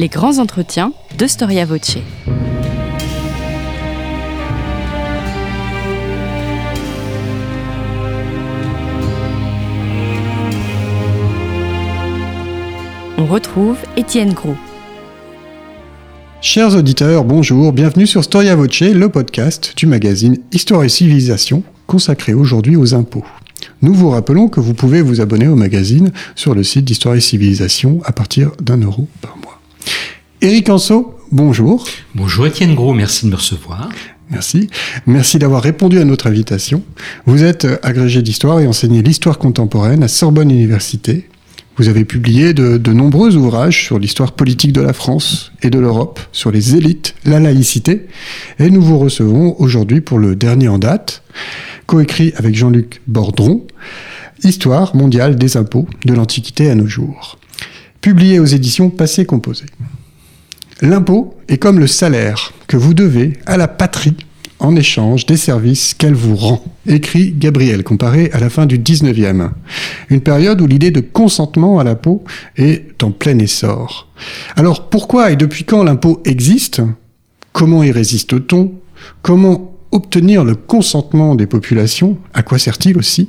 les grands entretiens de Storia Voce. On retrouve Étienne Gros. Chers auditeurs, bonjour, bienvenue sur Storia Voce, le podcast du magazine Histoire et Civilisation, consacré aujourd'hui aux impôts. Nous vous rappelons que vous pouvez vous abonner au magazine sur le site d'Histoire et Civilisation à partir d'un euro par mois. Éric Anso, bonjour. Bonjour Étienne Gros, merci de me recevoir. Merci. Merci d'avoir répondu à notre invitation. Vous êtes agrégé d'histoire et enseignez l'histoire contemporaine à Sorbonne Université. Vous avez publié de, de nombreux ouvrages sur l'histoire politique de la France et de l'Europe, sur les élites, la laïcité, et nous vous recevons aujourd'hui pour le dernier en date, coécrit avec Jean-Luc Bordron, Histoire mondiale des impôts de l'Antiquité à nos jours, publié aux éditions Passé Composé. L'impôt est comme le salaire que vous devez à la patrie en échange des services qu'elle vous rend, écrit Gabriel, comparé à la fin du 19e, une période où l'idée de consentement à l'impôt est en plein essor. Alors pourquoi et depuis quand l'impôt existe? Comment y résiste-t-on? Comment obtenir le consentement des populations? À quoi sert-il aussi?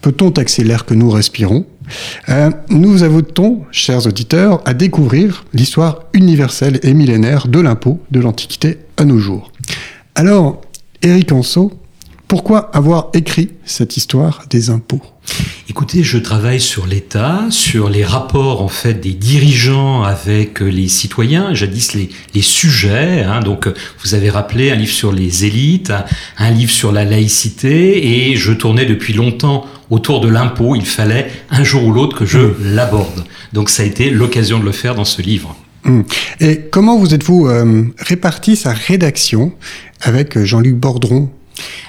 Peut-on taxer l'air que nous respirons? Euh, Nous vous invitons, chers auditeurs, à découvrir l'histoire universelle et millénaire de l'impôt de l'Antiquité à nos jours. Alors, Éric Anso, pourquoi avoir écrit cette histoire des impôts? Écoutez, je travaille sur l'État, sur les rapports en fait des dirigeants avec les citoyens, jadis les, les sujets. Hein, donc, vous avez rappelé un livre sur les élites, un livre sur la laïcité, et je tournais depuis longtemps autour de l'impôt. Il fallait un jour ou l'autre que je l'aborde. Donc, ça a été l'occasion de le faire dans ce livre. Hum. Et comment vous êtes-vous euh, réparti sa rédaction avec Jean-Luc Bordron?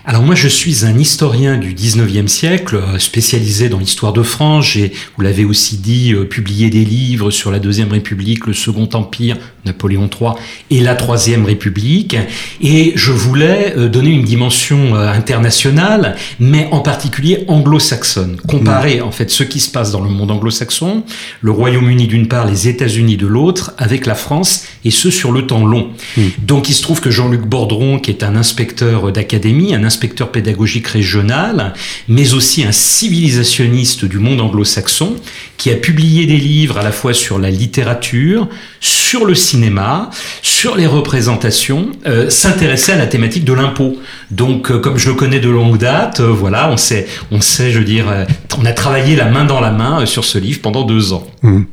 Alors moi je suis un historien du 19e siècle, euh, spécialisé dans l'histoire de France. J'ai, vous l'avez aussi dit, euh, publié des livres sur la Deuxième République, le Second Empire, Napoléon III et la Troisième République. Et je voulais euh, donner une dimension internationale, mais en particulier anglo-saxonne. Comparer en fait ce qui se passe dans le monde anglo-saxon, le Royaume-Uni d'une part, les États-Unis de l'autre, avec la France, et ce sur le temps long. Mm. Donc il se trouve que Jean-Luc Bordron, qui est un inspecteur d'académie, un inspecteur pédagogique régional, mais aussi un civilisationniste du monde anglo-saxon, qui a publié des livres à la fois sur la littérature, sur le cinéma, sur les représentations, euh, s'intéressait à la thématique de l'impôt. Donc, euh, comme je le connais de longue date, euh, voilà, on sait, on sait, je veux dire, on a travaillé la main dans la main sur ce livre pendant deux ans. Hum.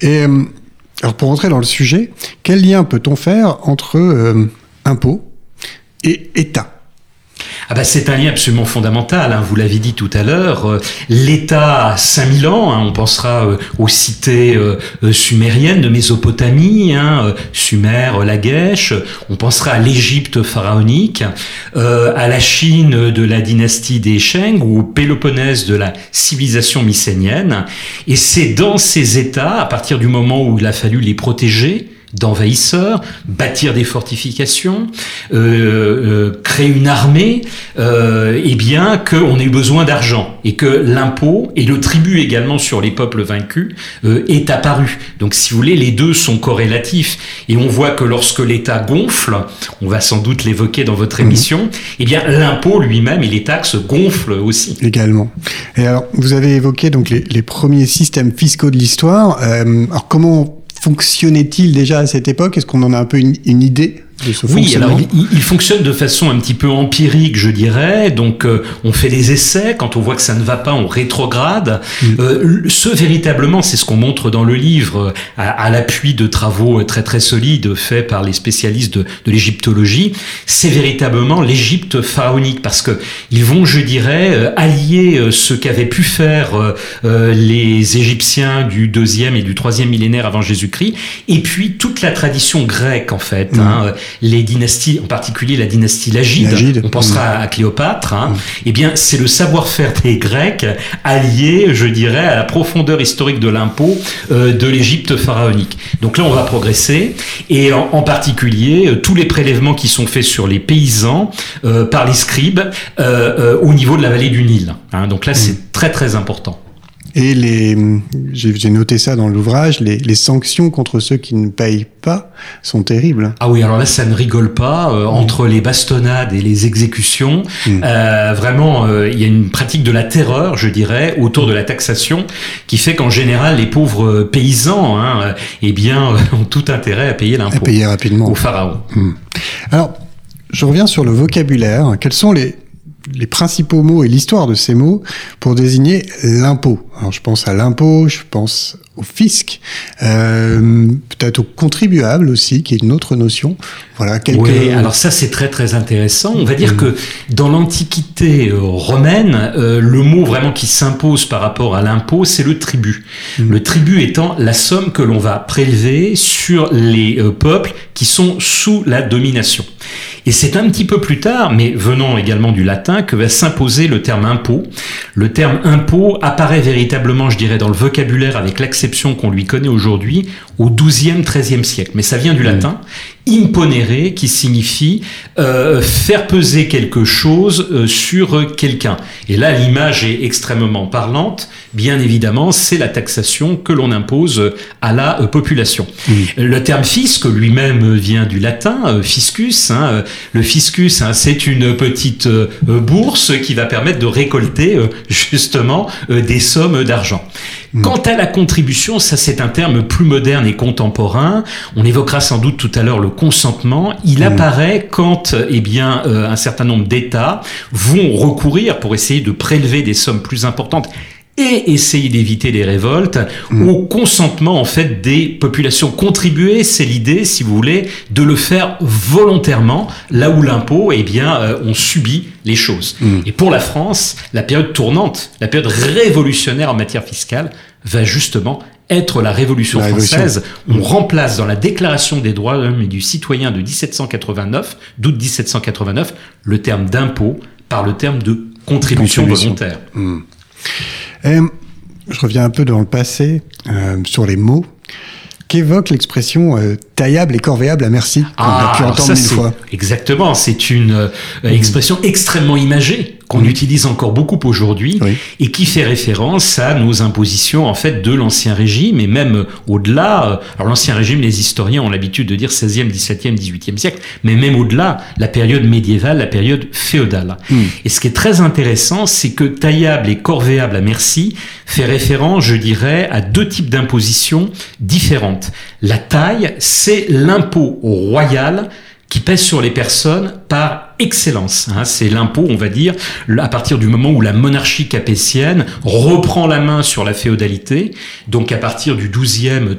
Et alors pour entrer dans le sujet, quel lien peut-on faire entre impôts et État? Ah bah c'est un lien absolument fondamental, hein, vous l'avez dit tout à l'heure. Euh, L'État a 5000 ans, hein, on pensera euh, aux cités euh, euh, sumériennes de Mésopotamie, hein, Sumer, Lagash, on pensera à l'Égypte pharaonique, à la Chine de la dynastie des Shang ou au Péloponnèse de la civilisation mycénienne. Et c'est dans ces États, à partir du moment où il a fallu les protéger, d'envahisseurs, bâtir des fortifications, euh, euh, créer une armée, euh, et bien qu'on ait besoin d'argent et que l'impôt et le tribut également sur les peuples vaincus euh, est apparu. Donc si vous voulez, les deux sont corrélatifs et on voit que lorsque l'État gonfle, on va sans doute l'évoquer dans votre émission, eh bien l'impôt lui-même et les taxes gonflent aussi. également Et alors, vous avez évoqué donc les, les premiers systèmes fiscaux de l'histoire. Euh, alors comment fonctionnait-il déjà à cette époque? Est-ce qu'on en a un peu une, idée? De ce Oui, alors il, il fonctionne de façon un petit peu empirique, je dirais. Donc, euh, on fait des essais. Quand on voit que ça ne va pas, on rétrograde. Euh, ce véritablement, c'est ce qu'on montre dans le livre, euh, à, à l'appui de travaux très très solides faits par les spécialistes de, de l'égyptologie. C'est véritablement l'Égypte pharaonique, parce que ils vont, je dirais, allier ce qu'avaient pu faire euh, les Égyptiens du deuxième et du troisième millénaire avant Jésus-Christ, et puis toute la tradition grecque en fait. Mhm. hein, les dynasties, en particulier la dynastie Lagide, Lagide. on pensera à Cléopâtre, hein, eh bien c'est le savoir-faire des Grecs allié, je dirais, à la profondeur historique de l'impôt euh, de l'Égypte pharaonique. Donc là on va progresser, et en, en particulier euh, tous les prélèvements qui sont faits sur les paysans euh, par les scribes euh, euh, au niveau de la vallée du Nil. hein. donc là c'est très très important. Et les, j'ai noté ça dans l'ouvrage, les, les, sanctions contre ceux qui ne payent pas sont terribles. Ah oui, alors là, ça ne rigole pas. Euh, entre les bastonnades et les exécutions, mm. euh, vraiment, euh, il y a une pratique de la terreur, je dirais, autour de la taxation, qui fait qu'en général, les pauvres paysans, hein, eh bien, ont tout intérêt à payer l'impôt. À payer rapidement. Au pharaon. Mm. Alors, je reviens sur le vocabulaire. Quels sont les, les principaux mots et l'histoire de ces mots pour désigner l'impôt. Alors je pense à l'impôt, je pense au fisc, euh, peut-être au contribuable aussi, qui est une autre notion. Voilà, quelques... Oui, alors ça c'est très très intéressant. On va dire mm. que dans l'Antiquité euh, romaine, euh, le mot vraiment qui s'impose par rapport à l'impôt, c'est le tribut. Mm. Le tribut étant la somme que l'on va prélever sur les peuples qui sont sous la domination. Et c'est un petit peu plus tard, mais venant également du latin, que va s'imposer le terme impôt. Le terme impôt apparaît véritablement, je dirais, dans le vocabulaire avec l'acception qu'on lui connaît aujourd'hui au XIIe, XIIIe siècle. Mais ça vient du latin imponere, qui signifie euh, faire peser quelque chose euh, sur quelqu'un. Et là, l'image est extrêmement parlante. Bien évidemment, c'est la taxation que l'on impose à la euh, population. Le terme fisc lui-même vient du latin, fiscus. Hein, le fiscus, hein, c'est une petite bourse qui va permettre de récolter justement des sommes d'argent. Mm. Quant à la contribution, ça c'est un terme plus moderne et contemporain. On évoquera sans doute tout à l'heure le consentement. Il mm. apparaît quand eh bien, euh, un certain nombre d'États vont recourir pour essayer de prélever des sommes plus importantes et essayer d'éviter les révoltes mm. au consentement en fait des populations. Contribuer, c'est l'idée, si vous voulez, de le faire volontairement, là où l'impôt, eh bien, euh, on subit les choses. Mm. Et pour la France, la période tournante, la période révolutionnaire en matière fiscale, va justement être la Révolution française. On remplace dans la Déclaration des droits de l'homme et du citoyen de 1789, d'août 1789, le terme d'impôt par le terme de contribution, volontaire. Mm. Et, je reviens un peu dans le passé, euh, sur les mots. Qu'évoque l'expression euh, taillable et corvéable à merci qu'on a pu ah, entendre mille fois Exactement, c'est une euh, expression extrêmement imagée qu'on utilise encore beaucoup aujourd'hui et qui fait référence à nos impositions en fait de l'ancien régime et même au-delà. Alors l'ancien régime, les historiens ont l'habitude de dire 16e, 17e, 18e siècle, mais même au-delà, la période médiévale, la période féodale. Mm. Et ce qui est très intéressant, c'est que taillable et corvéable à merci fait référence, je dirais, à deux types d'impositions différentes. La taille, c'est l'impôt royal qui pèse sur les personnes par excellence. Hein. c'est l'impôt, on va dire, à partir du moment où la monarchie capétienne reprend la main sur la féodalité, donc à partir du XIIe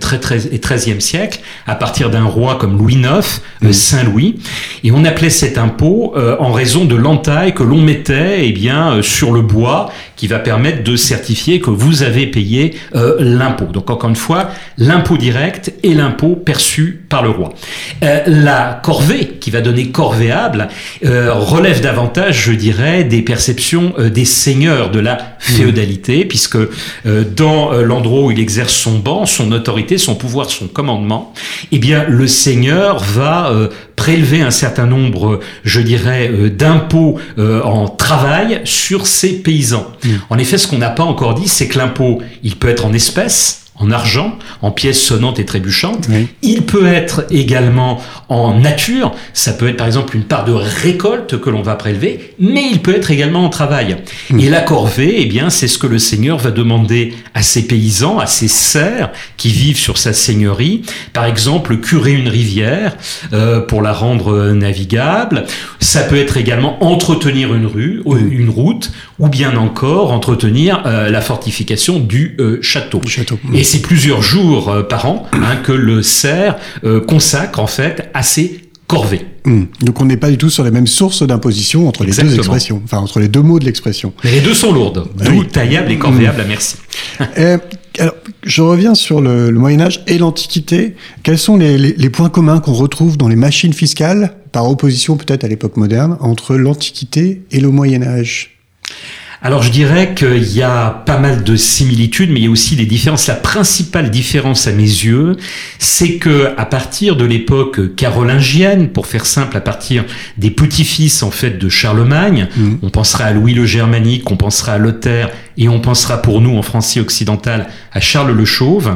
et XIIIe siècle, à partir d'un roi comme Louis IX, euh, Saint Louis, et on appelait cet impôt euh, en raison de l'entaille que l'on mettait eh bien euh, sur le bois, qui va permettre de certifier que vous avez payé l'impôt. Donc encore une fois, l'impôt direct et l'impôt perçu par le roi. la corvée, qui va donner corvéable, euh, relève davantage, je dirais, des perceptions euh, des seigneurs de la féodalité, puisque euh, dans l'endroit où il exerce son banc, son autorité, son pouvoir, son commandement, eh bien, le seigneur va prélever un certain nombre, je dirais, d'impôts en travail sur ses paysans. En effet, ce qu'on n'a pas encore dit, c'est que l'impôt, il peut être en espèces, en argent, en pièces sonnantes et trébuchantes. Il peut être également en nature. Ça peut être par exemple une part de récolte que l'on va prélever, mais il peut être également en travail. Hmm. Et la corvée, eh bien, c'est ce que le seigneur va demander à ses paysans, à ses serfs qui vivent sur sa seigneurie. Par exemple, curer une rivière euh, pour la rendre navigable. Ça peut être également entretenir une rue, hmm. une route, ou bien encore entretenir euh, la fortification du euh, château. château c'est plusieurs jours euh, par an hein, que le cerf euh, consacre en fait à ses corvées. Hmm. Donc on n'est pas du tout sur les mêmes sources d'imposition entre les deux expressions, enfin entre les deux mots de l'expression. Mais les deux sont lourdes, bah d'où taillable et corvéable à merci. Euh, alors, je reviens sur le, Moyen Âge et l'Antiquité. Quels sont les, les points communs qu'on retrouve dans les machines fiscales, par opposition peut-être à l'époque moderne, entre l'Antiquité et le Moyen Âge alors je dirais qu'il y a pas mal de similitudes, mais il y a aussi des différences. La principale différence à mes yeux, c'est que à partir de l'époque carolingienne, pour faire simple, à partir des petits-fils en fait de Charlemagne, mmh. on pensera à Louis le Germanique, on pensera à Lothaire et on pensera pour nous en français occidental à Charles le Chauve, mmh.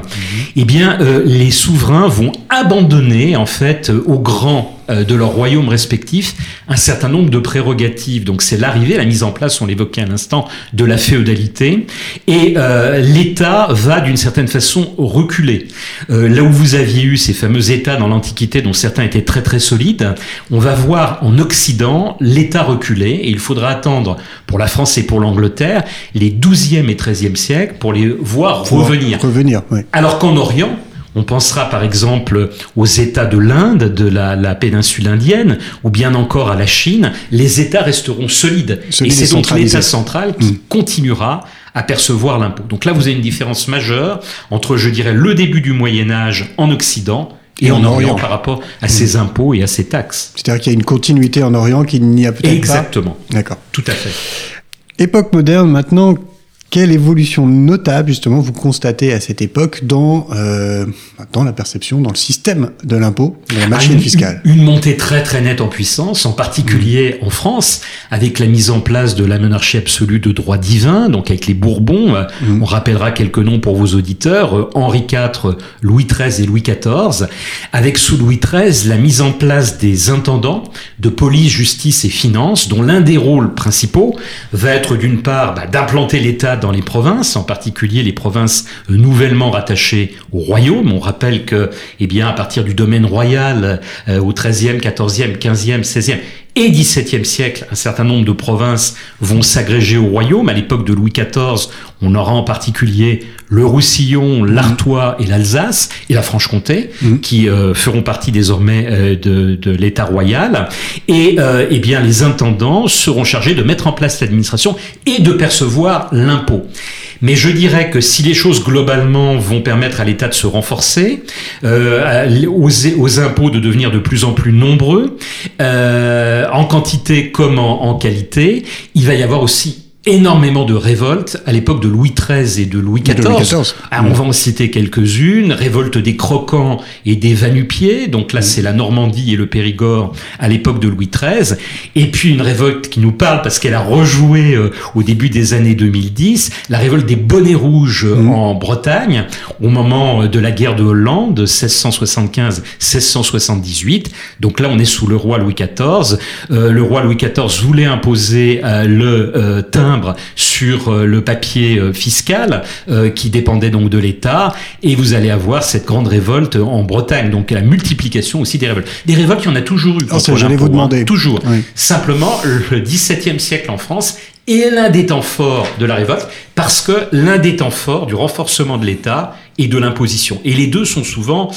eh bien euh, les souverains vont abandonner en fait aux grands euh, de leurs royaumes respectifs un certain nombre de prérogatives. Donc c'est l'arrivée, la mise en place, on l'évoquait à l'instant, de la féodalité. Et euh, l'État va d'une certaine façon reculer. Euh, là où vous aviez eu ces fameux États dans l'Antiquité, dont certains étaient très très solides, on va voir en Occident l'État reculer. Et il faudra attendre pour la France et pour l'Angleterre les 12e et 13e siècles pour les voir revenir. revenir Alors qu'en Orient, on pensera par exemple aux États de l'Inde, de la, péninsule indienne, ou bien encore à la Chine. Les États resteront solides. et c'est donc l'État central qui mm. continuera à percevoir l'impôt. Donc là, vous avez une différence majeure entre, je dirais, le début du Moyen Âge en Occident et, en, Orient, par rapport à ces mm. impôts et à ces taxes. C'est-à-dire qu'il y a une continuité en Orient qui n'y a peut-être pas. Exactement. D'accord. Tout à fait. Époque moderne, maintenant, quelle évolution notable, justement, vous constatez à cette époque dans, euh, dans la perception, dans le système de l'impôt, de la machine ah, fiscale? une, montée très très nette en puissance, en particulier mmh. en France, avec la mise en place de la monarchie absolue de droit divin, donc avec les Bourbons. Mmh. On rappellera quelques noms pour vos auditeurs euh, Henri IV, Louis XIII et Louis XIV. Avec sous Louis XIII la mise en place des intendants de police, justice et finances, dont l'un des rôles principaux va être d'une part bah, d'implanter l'État dans les provinces, en particulier les provinces nouvellement rattachées au royaume. On rappelle que, eh bien, à partir du domaine royal, euh, au XIIIe, XIVe, XVe, XVIe et XVIIe siècle, un certain nombre de provinces vont s'agréger au royaume. À l'époque de Louis XIV, on aura en particulier le Roussillon, l'Artois et l'Alsace et la Franche-Comté, mmh. qui euh, feront partie désormais euh, de, de l'État royal. Et eh bien, les intendants seront chargés de mettre en place l'administration et de percevoir l'impôt. Mais je dirais que si les choses globalement vont permettre à l'État de se renforcer, euh, aux, impôts de devenir de plus en plus nombreux, euh, en quantité comme en qualité, il va y avoir aussi énormément de révoltes à l'époque de Louis XIII et de Louis XIV. Ah, on va en citer quelques-unes. Révolte des Croquants et des Vanupiers. Donc là, c'est la Normandie et le Périgord à l'époque de Louis XIII. Et puis une révolte qui nous parle parce qu'elle a rejoué euh, au début des années 2010, la révolte des Bonnets Rouges mmh. en Bretagne au moment euh, de la guerre de Hollande, 1675-1678. Donc là, on est sous le roi Louis XIV. Euh, le roi Louis XIV voulait imposer le teint sur euh, le papier euh, fiscal euh, qui dépendait donc de l'État. Et vous allez avoir cette grande révolte en Bretagne. Donc la multiplication aussi des révoltes. Des révoltes il y en a toujours eu oh, j'allais vous demander. Hein, toujours simplement le XVIIe siècle en France est l'un des temps forts de la révolte parce que l'un des temps forts du renforcement de l'État et de l'imposition. Et les deux sont souvent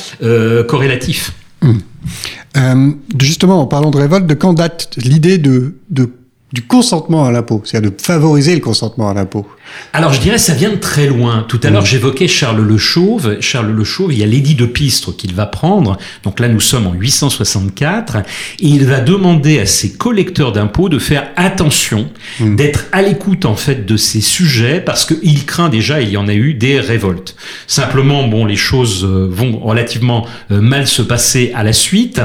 corrélatifs. Hum. justement, en parlant de révolte, de quand date l'idée de, de du consentement à l'impôt, c'est-à-dire de favoriser le consentement à l'impôt Alors je dirais ça vient de très loin. Tout à l'heure mmh. j'évoquais Charles Le Chauve. Charles Le Chauve, il y a l'édit de Pistre qu'il va prendre. Donc là nous sommes en 864 et il va demander à ses collecteurs d'impôts de faire attention, mmh. d'être à l'écoute en fait de ces sujets parce qu'il craint déjà, il y en a eu des révoltes. Simplement, bon, les choses euh, vont relativement euh, mal se passer à la suite.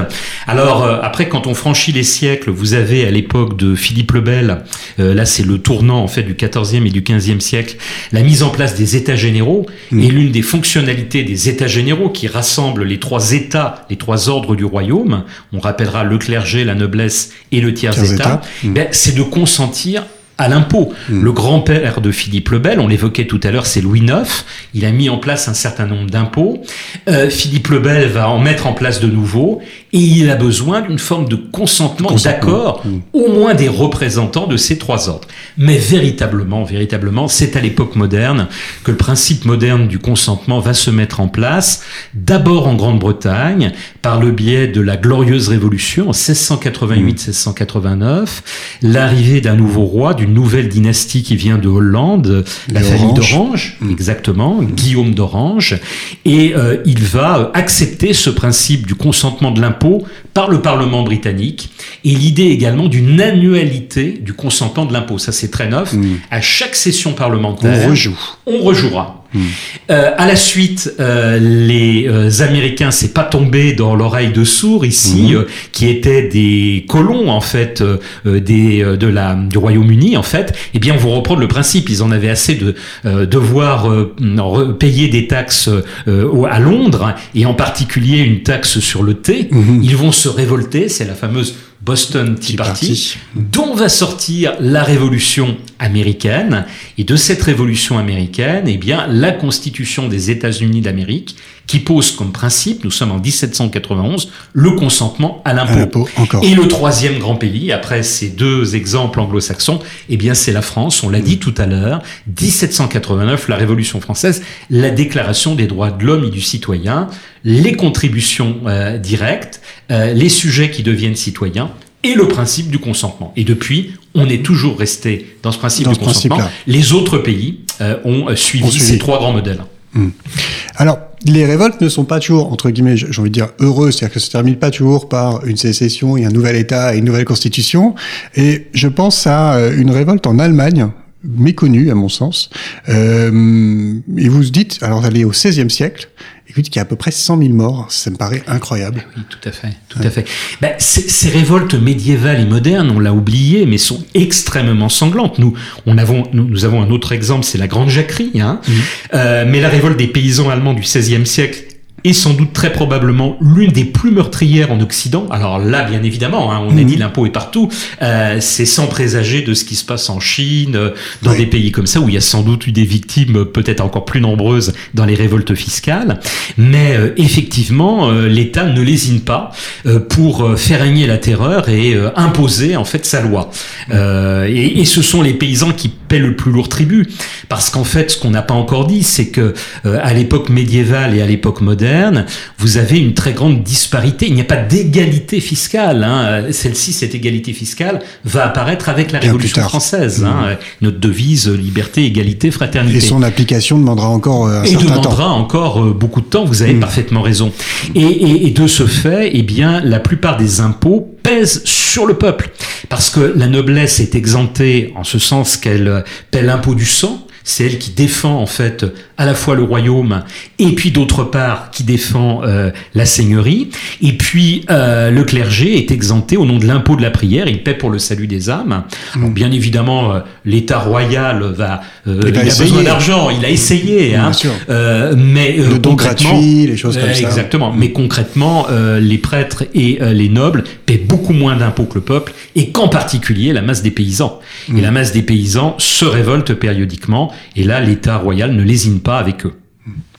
Alors euh, après, quand on franchit les siècles, vous avez à l'époque de Philippe le Bel, là c'est le tournant en fait du 14e et du 15e siècle, la mise en place des États généraux mmh. est l'une des fonctionnalités des États généraux qui rassemblent les trois États, les trois ordres du royaume. On rappellera le clergé, la noblesse et le tiers-État. Mmh. Ben, c'est de consentir à l'impôt. Mmh. Le grand-père de Philippe le Bel, on l'évoquait tout à l'heure, c'est Louis IX. Il a mis en place un certain nombre d'impôts. Euh, Philippe le Bel va en mettre en place de nouveaux et il a besoin d'une forme de consentement, d'accord, mmh. au moins des représentants de ces trois ordres. Mais véritablement, véritablement, c'est à l'époque moderne que le principe moderne du consentement va se mettre en place, d'abord en Grande-Bretagne, par le biais de la glorieuse révolution en 1688-1689, l'arrivée d'un nouveau roi, d'une une nouvelle dynastie qui vient de Hollande, la famille d'Orange, mmh. exactement, Guillaume d'Orange, et euh, il va accepter ce principe du consentement de l'impôt par le Parlement britannique et l'idée également d'une annualité du consentement de l'impôt. Ça, c'est très neuf. Mmh. À chaque session parlementaire, on rejoue. On rejouera. Euh, à la suite, euh, les euh, Américains, c'est pas tombé dans l'oreille de sourds ici, mhm. qui étaient des colons en fait des de la du Royaume-Uni en fait. Eh bien, on va reprendre le principe. Ils en avaient assez de devoir payer des taxes à Londres et en particulier une taxe sur le thé. Mhm. Ils vont se révolter. C'est la fameuse Boston Tea Party, dont va sortir la révolution américaine. Et de cette révolution américaine, eh bien, la Constitution des États-Unis d'Amérique, qui pose comme principe, nous sommes en 1791, le consentement à l'impôt. Et le troisième grand pays, après ces deux exemples anglo-saxons, eh bien, c'est la France. On l'a dit tout à l'heure, 1789, la Révolution française, la Déclaration des droits de l'homme et du citoyen, les contributions euh, directes, euh, les sujets qui deviennent citoyens et le principe du consentement. Et depuis, on est toujours resté dans ce principe du consentement. Les autres pays euh, ont, suivi ces trois grands modèles. Hmm. Alors, les révoltes ne sont pas toujours, entre guillemets, j'ai envie de dire, heureuses, c'est-à-dire que ça se termine pas toujours par une sécession et un nouvel État et une nouvelle constitution. Et je pense à une révolte en Allemagne, méconnue à mon sens. Euh, et vous vous dites, alors d'aller au XVIe siècle, Écoute, qu'il y a à peu près 100 000 morts, ça me paraît incroyable. Oui, tout à fait, tout à fait. Ben, ces révoltes médiévales et modernes, on l'a oublié, mais sont extrêmement sanglantes. Nous, on avons, nous, avons un autre exemple, c'est la Grande Jacquerie. Hein. Mmh. Euh, mais la révolte des paysans allemands du XVIe siècle est sans doute très probablement l'une des plus meurtrières en Occident. Alors là, bien évidemment, hein, on a dit mhm. l'impôt est partout. Euh, c'est sans présager de ce qui se passe en Chine, euh, dans des pays comme ça où il y a sans doute eu des victimes euh, peut-être encore plus nombreuses dans les révoltes fiscales. Mais effectivement, l'État ne lésine pas pour faire régner la terreur et imposer en fait sa loi. Et, et, ce sont les paysans qui le plus lourd tribut, parce qu'en fait, ce qu'on n'a pas encore dit, c'est que à l'époque médiévale et à l'époque moderne vous avez une très grande disparité. Il n'y a pas d'égalité fiscale. Hein. Celle-ci, cette égalité fiscale, va apparaître avec la Révolution française. Hein. Mmh. Notre devise liberté, égalité, fraternité. Et son application demandera encore euh, un et demandera encore euh, beaucoup de temps. Vous avez mmh. parfaitement raison. Et, et de ce fait, eh bien, la plupart des impôts pèsent sur le peuple. Parce que la noblesse est exemptée en ce sens qu'elle paie l'impôt du sang c'est elle qui défend en fait à la fois le royaume et puis d'autre part qui défend euh, la seigneurie. Et puis euh, le clergé est exempté au nom de l'impôt de la prière, il paie pour le salut des âmes. Mm. bien évidemment, euh, l'État royal va, il, a besoin d'argent, il a essayé, hein, mais le don gratuit, les choses comme ça. Exactement. Mais concrètement, les prêtres et les nobles paient beaucoup moins d'impôts que le peuple, et qu'en particulier la masse des paysans. Et mm. la masse des paysans se révolte périodiquement et là, l'État royal ne lésine pas avec eux.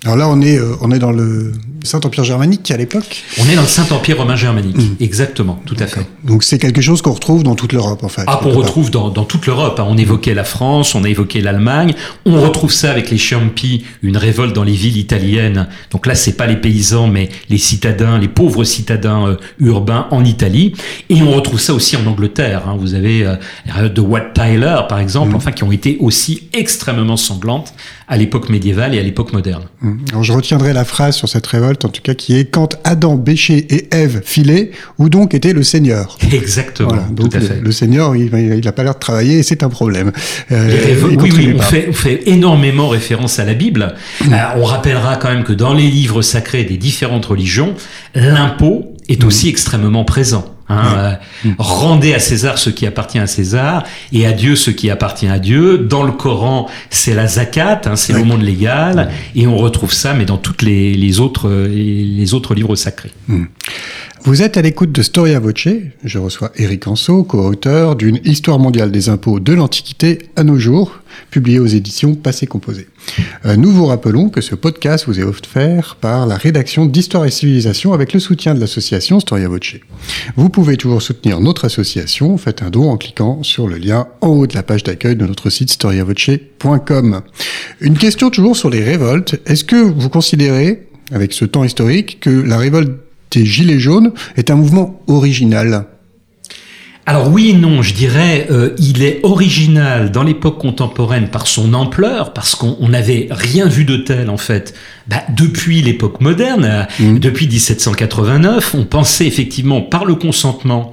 Alors là, on est, euh, on est dans le Saint-Empire germanique à l'époque On est dans le Saint-Empire romain germanique, mmh. exactement, tout à fait. Donc c'est quelque chose qu'on retrouve dans toute l'Europe en fait. Ah, qu'on retrouve dans, dans, toute l'Europe. Hein. On évoquait la France, on a évoqué l'Allemagne, on retrouve ça avec les Ciampi, une révolte dans les villes italiennes. Donc là, c'est pas les paysans, mais les citadins, les pauvres citadins euh, urbains en Italie. Et on retrouve ça aussi en Angleterre. Hein. Vous avez euh, les de Wat Tyler, par exemple, mmh. enfin qui ont été aussi extrêmement sanglantes à l'époque médiévale et à l'époque moderne. Mmh. Alors je retiendrai la phrase sur cette révolte, en tout cas, qui est quand Adam, Béché et Ève filaient, où donc était le Seigneur? Exactement. donc tout à fait. Le, Seigneur, il n'a pas l'air de travailler et c'est un problème. Euh, oui, oui, on fait, on fait, énormément référence à la Bible. Mmh. Euh, on rappellera quand même que dans les livres sacrés des différentes religions, l'impôt est mmh. aussi extrêmement présent. Hein, euh, rendez à César ce qui appartient à César et à Dieu ce qui appartient à Dieu. Dans le Coran, c'est la zakat, hein, c'est le monde légal, et on retrouve ça, mais dans toutes les, autres, les autres livres sacrés. Vous êtes à l'écoute de Storia Voce. Je reçois Eric Anso, co-auteur d'une Histoire mondiale des impôts de l'Antiquité à nos jours, publiée aux éditions Passé Composé. Euh, nous vous rappelons que ce podcast vous est offert par la rédaction d'Histoire et Civilisation avec le soutien de l'association Storia Voce. Vous pouvez toujours soutenir notre association. Faites un don en cliquant sur le lien en haut de la page d'accueil de notre site storiavoce.com. Une question toujours sur les révoltes. Est-ce que vous considérez, avec ce temps historique, que la révolte Gilets jaunes est un mouvement original alors oui et non, je dirais, euh, il est original dans l'époque contemporaine par son ampleur, parce qu'on n'avait rien vu de tel en fait. Bah, depuis l'époque moderne, Mmh. depuis 1789, on pensait effectivement par le consentement,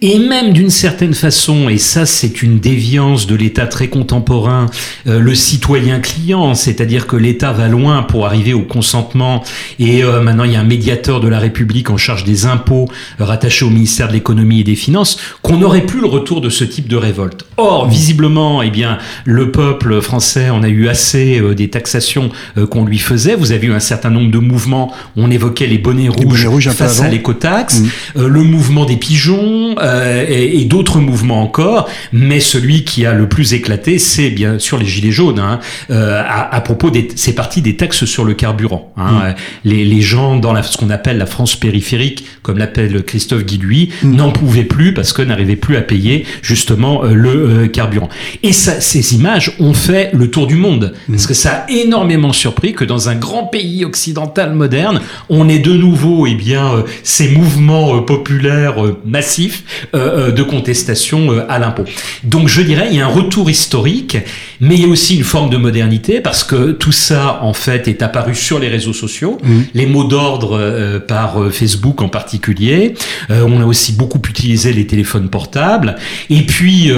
et même d'une certaine façon, et ça c'est une déviance de l'État très contemporain, euh, le citoyen client, c'est-à-dire que l'État va loin pour arriver au consentement, et euh, maintenant il y a un médiateur de la République en charge des impôts euh, rattaché au ministère de l'économie et des finances, qu'on n'aurait plus le retour de ce type de révolte. Or, visiblement, eh bien, le peuple français en a eu assez euh, des taxations euh, qu'on lui faisait. Vous avez eu un certain nombre de mouvements. On évoquait les bonnets rouges, bonnets face à l'écotaxe, Mm. euh, le mouvement des pigeons euh, et, et d'autres mouvements encore. Mais celui qui a le plus éclaté, c'est bien sûr les gilets jaunes. Hein, euh, à, à propos des, c'est parti des taxes sur le carburant. Hein, Euh, les, les gens dans la, ce qu'on appelle la France périphérique, comme l'appelle Christophe Guilluy, n'en pouvaient plus parce que n'arrivaient plus à payer justement le carburant. Et ça, ces images ont fait le tour du monde parce que ça a énormément surpris que dans un grand pays occidental moderne, on ait de nouveau eh bien euh, ces mouvements euh, populaires euh, massifs de contestation à l'impôt. Donc je dirais il y a un retour historique, mais il y a aussi une forme de modernité parce que tout ça en fait est apparu sur les réseaux sociaux, les mots d'ordre par Facebook en particulier. On a aussi beaucoup utilisé les téléphones portables. Et puis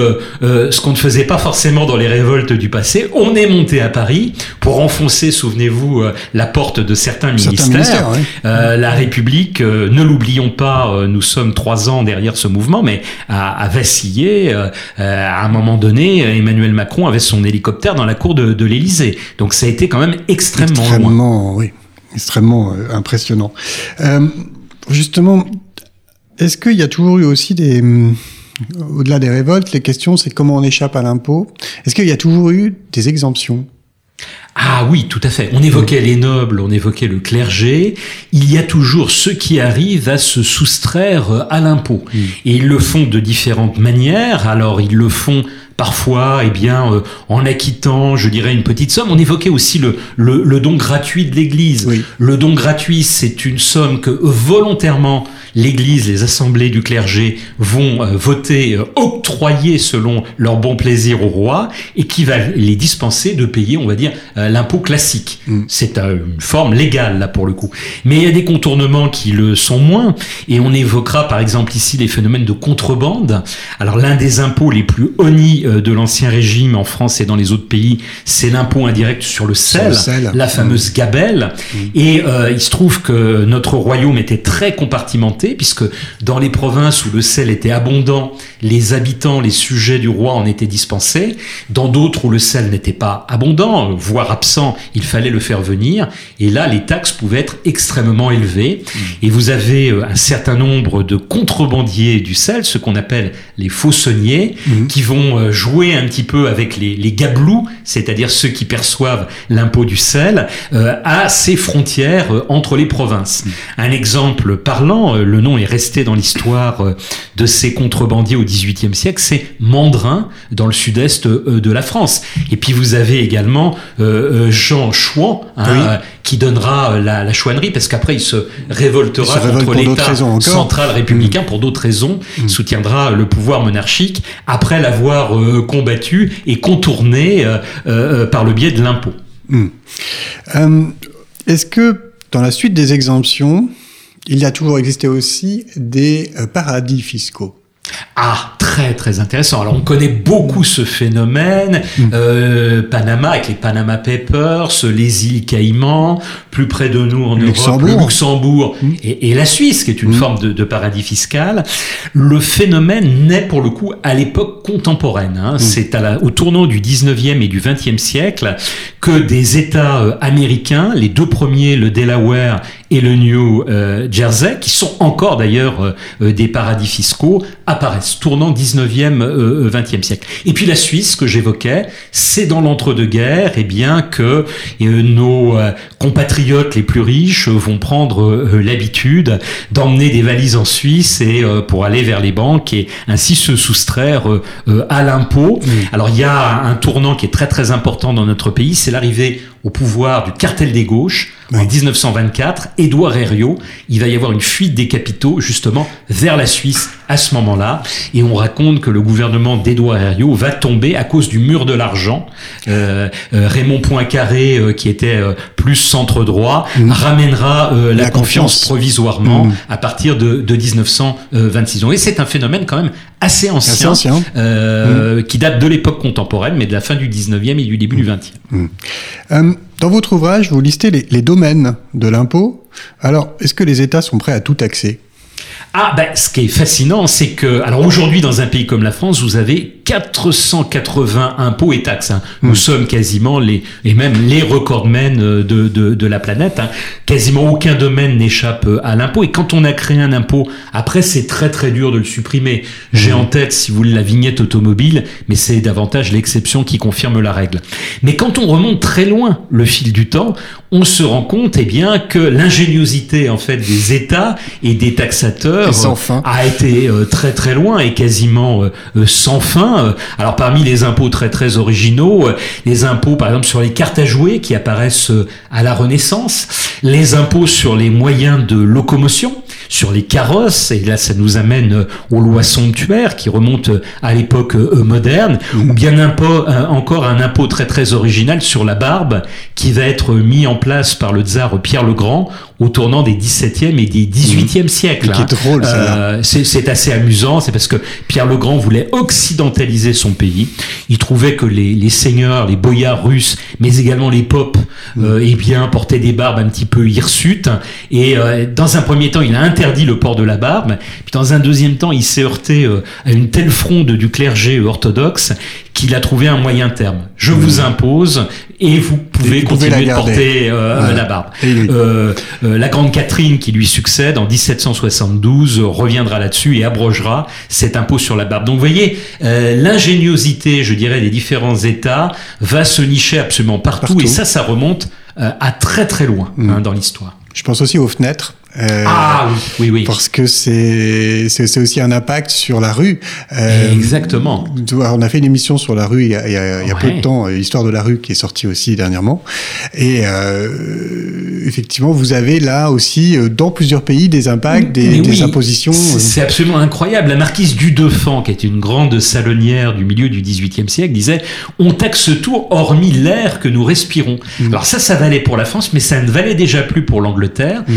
ce qu'on ne faisait pas forcément dans les révoltes du passé, on est monté à Paris pour enfoncer, souvenez-vous, la porte de certains Certains ministères. ministères, ouais. Euh, la République, euh, ne l'oublions pas, euh, nous sommes trois ans derrière ce mouvement, mais a, a vacillé. à un moment donné, Emmanuel Macron avait son hélicoptère dans la cour de, de l'Élysée. Donc ça a été quand même extrêmement, loin. extrêmement, oui, extrêmement impressionnant. Euh, justement, est-ce qu'il y a toujours eu aussi des, hum, au-delà des révoltes, les questions, c'est comment on échappe à l'impôt? Est-ce qu'il y a toujours eu des exemptions? Ah oui, tout à fait. On évoquait les nobles, on évoquait le clergé. Il y a toujours ceux qui arrivent à se soustraire à l'impôt. Et ils le font de différentes manières. Alors, ils le font parfois, eh bien, euh, en acquittant, je dirais, une petite somme. On évoquait aussi le, le, le don gratuit de l'Église. Oui. Le don gratuit, c'est une somme que euh, volontairement l'Église, les assemblées du clergé vont euh, voter, euh, octroyer selon leur bon plaisir au roi, et qui va les dispenser de payer, on va dire, euh, l'impôt classique. C'est euh, une forme légale là pour le coup. Mais il y a des contournements qui le sont moins, et on évoquera par exemple ici les phénomènes de contrebande. Alors l'un des impôts les plus honnis euh, de l'ancien régime en France et dans les autres pays, c'est l'impôt indirect sur le sel, le sel. la fameuse gabelle. Et euh, il se trouve que notre royaume était très compartimenté, puisque dans les provinces où le sel était abondant, les habitants, les sujets du roi en étaient dispensés. Dans d'autres où le sel n'était pas abondant, voire absent, il fallait le faire venir. Et là, les taxes pouvaient être extrêmement élevées. Et vous avez euh, un certain nombre de contrebandiers du sel, ce qu'on appelle les faussonniers, qui vont jouer un petit peu avec les, les gabelous, c'est-à-dire ceux qui perçoivent l'impôt du sel, euh, à ces frontières euh, entre les provinces. Un exemple parlant, euh, le nom est resté dans l'histoire de ces contrebandiers au XVIIIe siècle, c'est Mandrin, dans le sud-est de la France. Et puis vous avez également Jean Chouan, hein, Oui. qui donnera la, la chouannerie, parce qu'après il se révoltera Il se contre l'État central républicain pour d'autres raisons, soutiendra le pouvoir monarchique après l'avoir euh, combattu et contourné euh, euh, par le biais de l'impôt. Euh, Est-ce que dans la suite des exemptions, il a toujours existé aussi des paradis fiscaux? Ah, très très intéressant. Alors on connaît beaucoup ce phénomène, euh, Panama avec les Panama Papers, les îles Caïmans, plus près de nous en Europe, le Luxembourg et, et la Suisse, qui est une forme de, de paradis fiscal. Le phénomène naît pour le coup à l'époque contemporaine. hein. C'est au tournant du 19e et du 20e siècle que des États euh, américains, les deux premiers, le Delaware et le New euh, Jersey, qui sont encore d'ailleurs euh, euh, des paradis fiscaux, apparaissent, tournant 19e, euh, 20e siècle. Et puis la Suisse, que j'évoquais, c'est dans l'entre-deux-guerres, eh bien que nos compatriotes les plus riches vont prendre l'habitude d'emmener des valises en Suisse et pour aller vers les banques et ainsi se soustraire à l'impôt. Alors il y a un tournant qui est très très important dans notre pays, c'est l'arrivée au pouvoir du cartel des gauches en Oui. 1924, Édouard Herriot, il va y avoir une fuite des capitaux justement vers la Suisse à ce moment-là, et on raconte que le gouvernement d'Édouard Herriot va tomber à cause du mur de l'argent. Euh, euh, Raymond Poincaré, euh, qui était plus centre droit, Mm. ramènera la, La confiance, confiance. provisoirement Mm. à partir de, de 1926. Donc, Et c'est un phénomène quand même assez Assez ancien, euh, qui date de l'époque contemporaine, mais de la fin du 19e et du début du 20e. Euh, dans votre ouvrage, vous listez les, les domaines de l'impôt. Alors, est-ce que les États sont prêts à tout taxer? Ah, ben, ce qui est fascinant, c'est que, alors aujourd'hui, dans un pays comme la France, vous avez 480 impôts et taxes. hein. Nous Mm. sommes quasiment les, et même les recordmen euh, de, de, de la planète. hein. Quasiment aucun domaine n'échappe euh, à l'impôt. Et quand on a créé un impôt, après, c'est très très dur de le supprimer. J'ai en tête, si vous voulez, la vignette automobile, mais c'est davantage l'exception qui confirme la règle. Mais quand on remonte très loin le fil du temps, on se rend compte, eh bien, que l'ingéniosité, en fait, des États et des taxateurs Et sans fin. a été euh, très très loin et quasiment euh, euh, sans fin. Euh, Alors parmi les impôts très très originaux, euh, les impôts par exemple sur les cartes à jouer qui apparaissent euh, à la Renaissance, les impôts sur les moyens de locomotion, sur les carrosses, et là ça nous amène euh, aux lois somptuaires qui remontent euh, à l'époque euh, moderne, ou bien impôt- encore un impôt très très original sur la barbe qui va être mis en place par le tsar Pierre le Grand au tournant des 17e et des 18e siècles. Qui est hein. Euh, c'est assez amusant, c'est parce que Pierre le Grand voulait occidentaliser son pays. Il trouvait que les, les seigneurs, les boyards russes, mais également les popes, euh, eh bien, portaient des barbes un petit peu hirsutes. Et euh, dans un premier temps, il a interdit le port de la barbe. Puis dans un deuxième temps, il s'est heurté euh, à une telle fronde du clergé orthodoxe qu'il a trouvé un moyen terme. Je vous impose et vous pouvez Et vous pouvez continuer de porter euh, Ouais. la barbe. Oui. Euh, euh, la grande Catherine qui lui succède en 1772 euh, reviendra là-dessus et abrogera cet impôt sur la barbe. Donc vous voyez, euh, l'ingéniosité, je dirais, des différents États va se nicher absolument partout, Partout. et ça, ça remonte euh, à très très loin hein, dans l'histoire. Je pense aussi aux fenêtres. Euh, Ah oui, oui, oui. Parce que c'est c'est aussi un impact sur la rue. Euh, Exactement. On a fait une émission sur la rue il y a, il y a- il y a peu de temps, euh, l'histoire de la rue qui est sortie aussi dernièrement. Et euh, effectivement, vous avez là aussi dans plusieurs pays des impacts, des, des impositions. C'est absolument incroyable. La marquise du Deffand, qui est une grande salonnière du milieu du XVIIIe siècle, disait On taxe tout hormis l'air que nous respirons. Mm. Alors ça, ça valait pour la France, mais ça ne valait déjà plus pour l'Angleterre, Mm.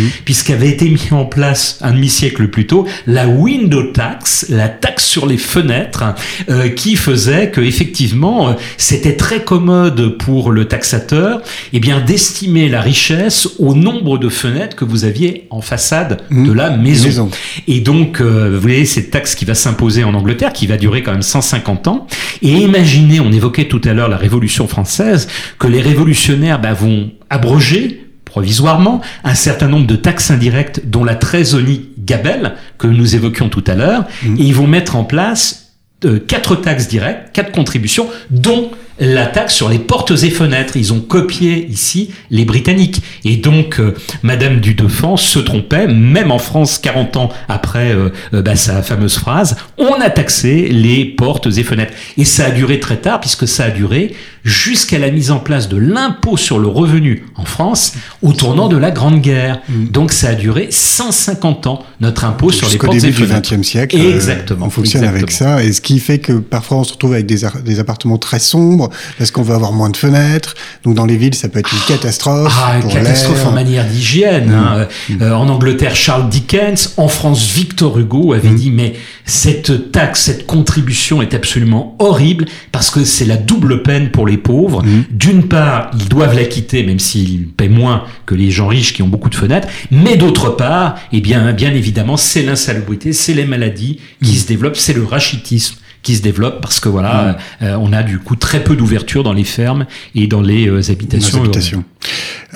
Puisqu'avait été mis en place un demi-siècle plus tôt la window tax, la taxe sur les fenêtres, euh, qui faisait que effectivement, euh, c'était très commode pour le taxateur, eh bien d'estimer la richesse au nombre de fenêtres que vous aviez en façade Mm. de la maison. Maison. Et donc, euh, vous voyez, cette taxe qui va s'imposer en Angleterre, qui va durer quand même 150 ans. Et imaginez, on évoquait tout à l'heure la Révolution française, que les révolutionnaires bah, vont abroger provisoirement un certain nombre de taxes indirectes, dont la trésorerie Gabel, que nous évoquions tout à l'heure, et ils vont mettre en place euh, quatre taxes directes, quatre contributions, dont la taxe sur les portes et fenêtres. Ils ont copié ici les Britanniques. Et donc, euh, Madame du Deffand se trompait, même en France, 40 ans après euh, euh, bah, sa fameuse phrase, on a taxé les portes et fenêtres. Et ça a duré très tard, puisque ça a duré jusqu'à la mise en place de l'impôt sur le revenu en France au tournant de la Grande Guerre. Donc ça a duré 150 ans, notre impôt sur les Jusqu'au portes et début du fenêtres. XXe siècle. euh, Exactement, on fonctionne avec ça. Et ce qui fait que parfois on se retrouve avec des appartements très sombres parce qu'on veut avoir moins de fenêtres? Donc dans les villes, ça peut être une catastrophe. Ah, pour catastrophe en manière d'hygiène. hein. Euh, en Angleterre, Charles Dickens, en France, Victor Hugo avait dit mais cette taxe, cette contribution est absolument horrible parce que c'est la double peine pour les pauvres. D'une part, ils doivent la quitter même s'ils paient moins que les gens riches qui ont beaucoup de fenêtres, mais d'autre part, eh bien, bien évidemment, c'est l'insalubrité, c'est les maladies qui se développent, c'est le rachitisme qui se développe parce que voilà, euh, on a du coup très peu d'ouverture dans les fermes et dans les euh, habitations. Habitations.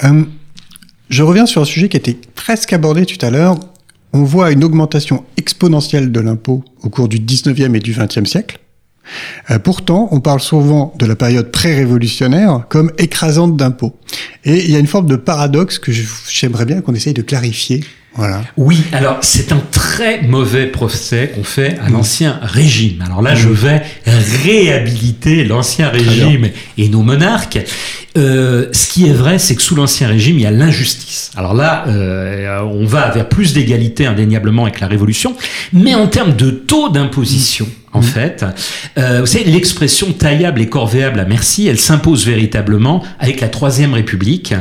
Euh, je reviens sur un sujet qui était presque abordé tout à l'heure. On voit une augmentation exponentielle de l'impôt au cours du 19e et du 20e siècle. Euh, pourtant, on parle souvent de la période pré-révolutionnaire comme écrasante d'impôts. Et il y a une forme de paradoxe que j'aimerais bien qu'on essaye de clarifier. Voilà. Oui, alors c'est un très mauvais procès qu'on fait à l'ancien régime. Alors là, je vais réhabiliter l'ancien régime et nos monarques. Euh, ce qui est vrai, c'est que sous l'ancien régime, il y a l'injustice. Alors là, euh, on va vers plus d'égalité indéniablement avec la Révolution, mais en termes de taux d'imposition, en fait, euh, vous savez, l'expression taillable et corvéable à merci, elle s'impose véritablement avec la Troisième République.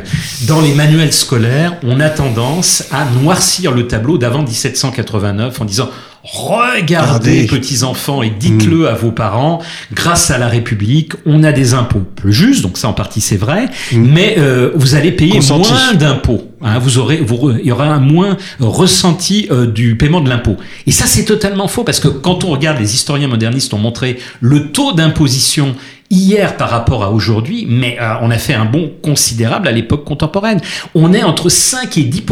Dans les manuels scolaires, on a tendance à noircir le tableau d'avant 1789 en disant Regardez, petits enfants, et dites-le à vos parents. Grâce à la République, on a des impôts plus justes, donc ça en partie c'est vrai, mais euh, vous allez payer Consenti. moins d'impôts. Hein, vous aurez, vous, il y aura un moins ressenti euh, du paiement de l'impôt. Et ça c'est totalement faux parce que quand on regarde, les historiens modernistes ont montré le taux d'imposition hier par rapport à aujourd'hui, mais euh, on a fait un bond considérable à l'époque contemporaine. On est entre 5 et 10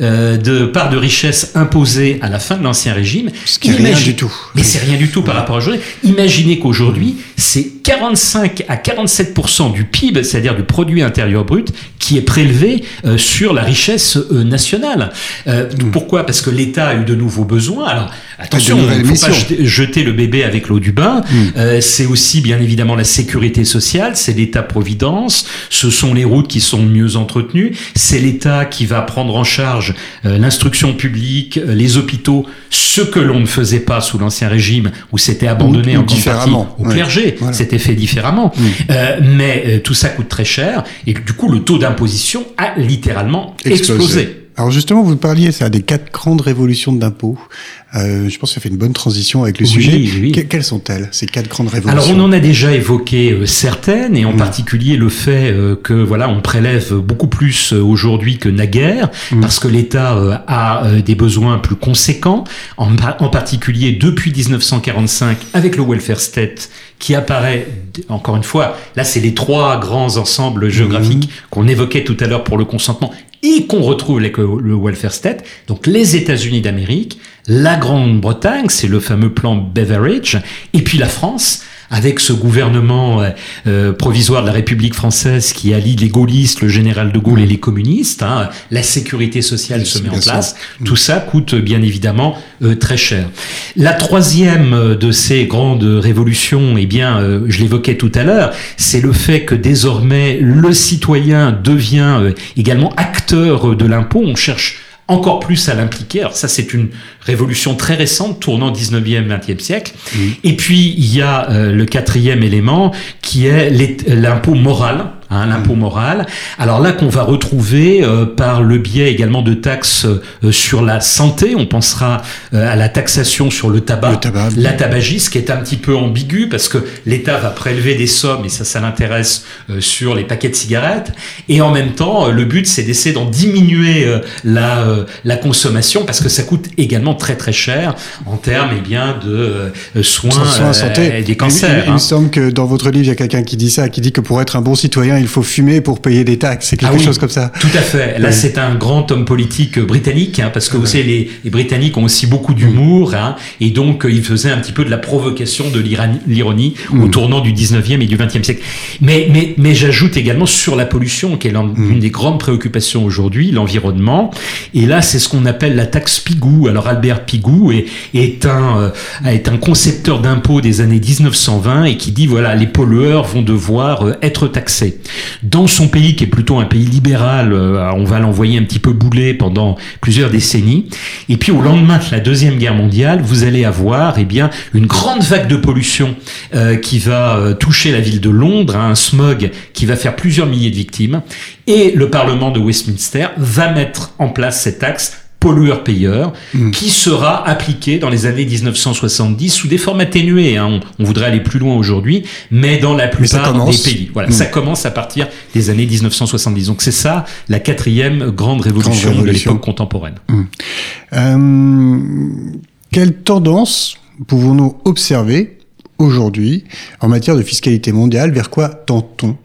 euh, de part de richesse imposée à la fin de l'ancien régime. Ce qui rien du tout. Mais c'est rien du tout par rapport à aujourd'hui. Imaginez qu'aujourd'hui, c'est 45 à 47% du PIB, c'est-à-dire du produit intérieur brut, qui est prélevé euh, sur la richesse euh, nationale. Euh, Pourquoi? Parce que l'État a eu de nouveaux besoins. Alors attention, il ne faut pas jeter, le bébé avec l'eau du bain. Euh, c'est aussi bien évidemment la sécurité sociale, c'est l'État-providence, ce sont les routes qui sont mieux entretenues, c'est l'État qui va prendre en charge euh, l'instruction publique, euh, les hôpitaux, ce que l'on ne faisait pas sous l'ancien régime où c'était abandonné Ou- ou en grande partie au ouais. clergé, Voilà. c'était fait différemment. Euh, mais euh, tout ça coûte très cher et du coup le taux d'imposition a littéralement explosé. Alors justement, vous parliez ça des quatre grandes révolutions d'impôts. Euh, je pense que ça fait une bonne transition avec le Oui, sujet. oui. Que- quelles sont-elles ces quatre grandes révolutions? Alors on en a déjà évoqué euh, certaines et en particulier le fait euh, que voilà on prélève beaucoup plus euh, aujourd'hui que naguère parce que l'État a des besoins plus conséquents en particulier depuis 1945 avec le welfare state qui apparaît encore une fois là c'est les trois grands ensembles géographiques qu'on évoquait tout à l'heure pour le consentement et qu'on retrouve avec le, le welfare state. Donc les États-Unis d'Amérique la Grande-Bretagne, c'est le fameux plan Beveridge, et puis la France, avec ce gouvernement euh, provisoire de la République française qui allie les gaullistes, le général de Gaulle et les communistes, hein, la sécurité sociale se met en place, tout ça coûte bien évidemment euh, très cher. La troisième euh, de ces grandes révolutions, eh bien, euh, je l'évoquais tout à l'heure, c'est le fait que désormais le citoyen devient euh, également acteur de l'impôt. On cherche encore plus à l'impliquer. Alors ça, c'est une révolution très récente, tournant 19e, 20e siècle. Et puis, il y a euh, le quatrième élément qui est l'impôt moral. Hein, l'impôt moral. Alors là qu'on va retrouver euh, par le biais également de taxes euh, sur la santé. On pensera euh, à la taxation sur le tabac, Le tabac. la tabagisme, qui est un petit peu ambigu parce que l'État va prélever des sommes et ça, ça l'intéresse euh, sur les paquets de cigarettes. Et en même temps, euh, le but, c'est d'essayer d'en diminuer euh, la, euh, la consommation parce que ça coûte également très très cher en termes eh bien de euh, soins, Soins, euh, santé. et des cancers. Il, il hein. me semble que dans votre livre, il y a quelqu'un qui dit ça, qui dit que pour être un bon citoyen, il faut fumer pour payer des taxes. C'est quelque Ah oui, chose comme ça. Tout à fait. Là, c'est un grand homme politique euh, britannique, hein, parce que vous savez, les, les Britanniques ont aussi beaucoup d'humour, hein, et donc euh, il faisait un petit peu de la provocation, de l'ironie au tournant du 19e et du 20e siècle. Mais, mais, mais j'ajoute également sur la pollution, qui est l'un- l'une des grandes préoccupations aujourd'hui, l'environnement. Et là, c'est ce qu'on appelle la taxe Pigou. Alors Albert Pigou est, est un euh, est un concepteur d'impôts des années 1920 et qui dit voilà, les pollueurs vont devoir être taxés. Dans son pays, qui est plutôt un pays libéral, euh, on va l'envoyer un petit peu bouler pendant plusieurs décennies. Et puis au lendemain de la deuxième guerre mondiale, vous allez avoir eh bien une grande vague de pollution euh, qui va euh, toucher la ville de Londres, hein, un smog qui va faire plusieurs milliers de victimes. Et le Parlement de Westminster va mettre en place cette taxe pollueur-payeur, qui sera appliquée dans les années 1970 sous des formes atténuées. hein. On, on voudrait aller plus loin aujourd'hui, mais dans la plupart des pays. Voilà, Mm. ça commence à partir des années 1970. Donc c'est ça la quatrième grande révolution, de révolution. l'époque contemporaine. Euh, quelle tendance pouvons-nous observer aujourd'hui en matière de fiscalité mondiale? Vers quoi tend-on?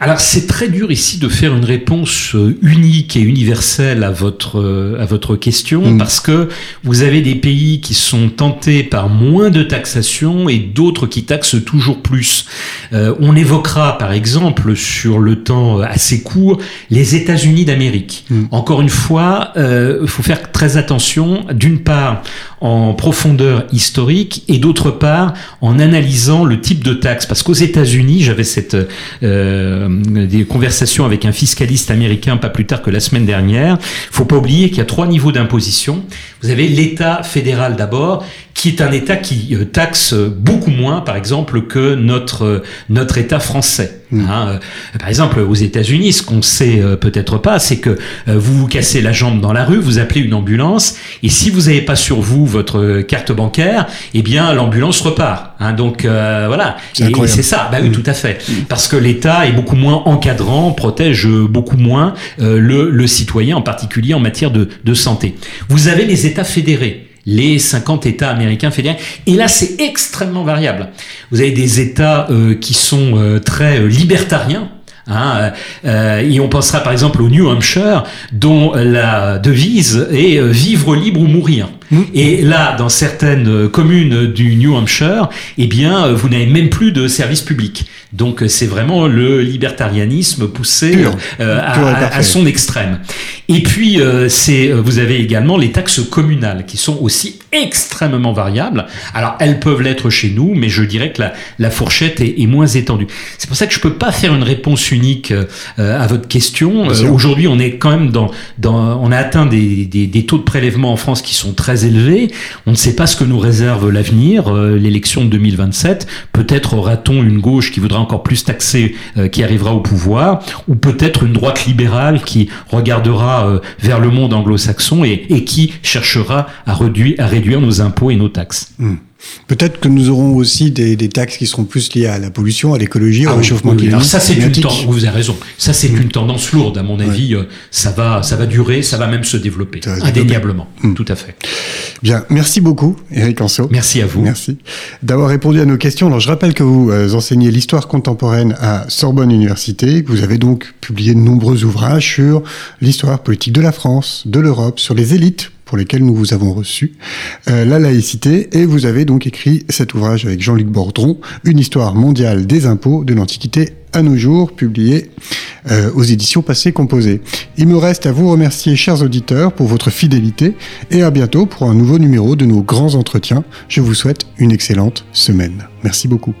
Alors c'est très dur ici de faire une réponse euh, unique et universelle à votre euh, à votre question mm. parce que vous avez des pays qui sont tentés par moins de taxation et d'autres qui taxent toujours plus. Euh, on évoquera par exemple sur le temps assez court les États-Unis d'Amérique. Mm. Encore une fois, il faut faire très attention d'une part en profondeur historique et d'autre part en analysant le type de taxe parce qu'aux États-Unis, j'avais cette euh, des conversations avec un fiscaliste américain pas plus tard que la semaine dernière. Faut pas oublier qu'il y a trois niveaux d'imposition. Vous avez l'État fédéral d'abord, qui est un État qui euh, taxe beaucoup moins, par exemple, que notre euh, notre État français. Mmh. Hein. Par exemple, aux États-Unis, ce qu'on sait peut-être pas, c'est que vous vous cassez la jambe dans la rue, vous appelez une ambulance, et si vous n'avez pas sur vous votre carte bancaire, eh bien l'ambulance repart. Hein. Donc voilà, et, c'est ça. Bah oui, mmh. tout à fait, mmh. parce que l'État est beaucoup moins encadrant, protège beaucoup moins le, le citoyen, en particulier en matière de, de santé. Vous avez les États fédérés les 50 États américains fédérés. Et là, c'est extrêmement variable. Vous avez des États euh, qui sont euh, très euh, libertariens. Hein, et on pensera par exemple au New Hampshire, dont la devise est vivre libre ou mourir. Mmh. Et là, dans certaines communes du New Hampshire, eh bien, vous n'avez même plus de services publics. Donc, c'est vraiment le libertarianisme poussé euh, à, son extrême. Et puis, euh, c'est, euh, vous avez également les taxes communales qui sont aussi extrêmement variables. Alors, elles peuvent l'être chez nous, mais je dirais que la, la fourchette est, est, moins étendue. C'est pour ça que je peux pas faire une réponse unique à votre question. Aujourd'hui, on est quand même dans, dans, on a atteint des, des, des taux de prélèvement en France qui sont très élevé. On ne sait pas ce que nous réserve l'avenir, euh, l'élection de 2027. Peut-être aura-t-on une gauche qui voudra encore plus taxer, euh, qui arrivera au pouvoir, ou peut-être une droite libérale qui regardera euh, vers le monde anglo-saxon et, qui cherchera à réduire, à réduire nos impôts et nos taxes. Hmm. Peut-être que nous aurons aussi des, taxes qui seront plus liées à la pollution, à l'écologie, au ah réchauffement climatique. Alors ça c'est une tendance, vous avez raison. Ça c'est mm. une tendance lourde à mon avis. Euh, ça va, ça va durer, ça va même se développer indéniablement. Mm. Tout à fait. Bien, merci beaucoup, Eric Anso. Merci à vous. Merci d'avoir répondu à nos questions. Alors je rappelle que vous euh, enseignez l'histoire contemporaine à Sorbonne Université. Que vous avez donc publié de nombreux ouvrages sur l'histoire politique de la France, de l'Europe, sur les élites pour lesquels nous vous avons reçu, euh, la laïcité, et vous avez donc écrit cet ouvrage avec Jean-Luc Bordron, Une histoire mondiale des impôts de l'Antiquité à nos jours, publié euh, aux éditions Passé Composé. Il me reste à vous remercier, chers auditeurs, pour votre fidélité, et à bientôt pour un nouveau numéro de nos grands entretiens. Je vous souhaite une excellente semaine. Merci beaucoup.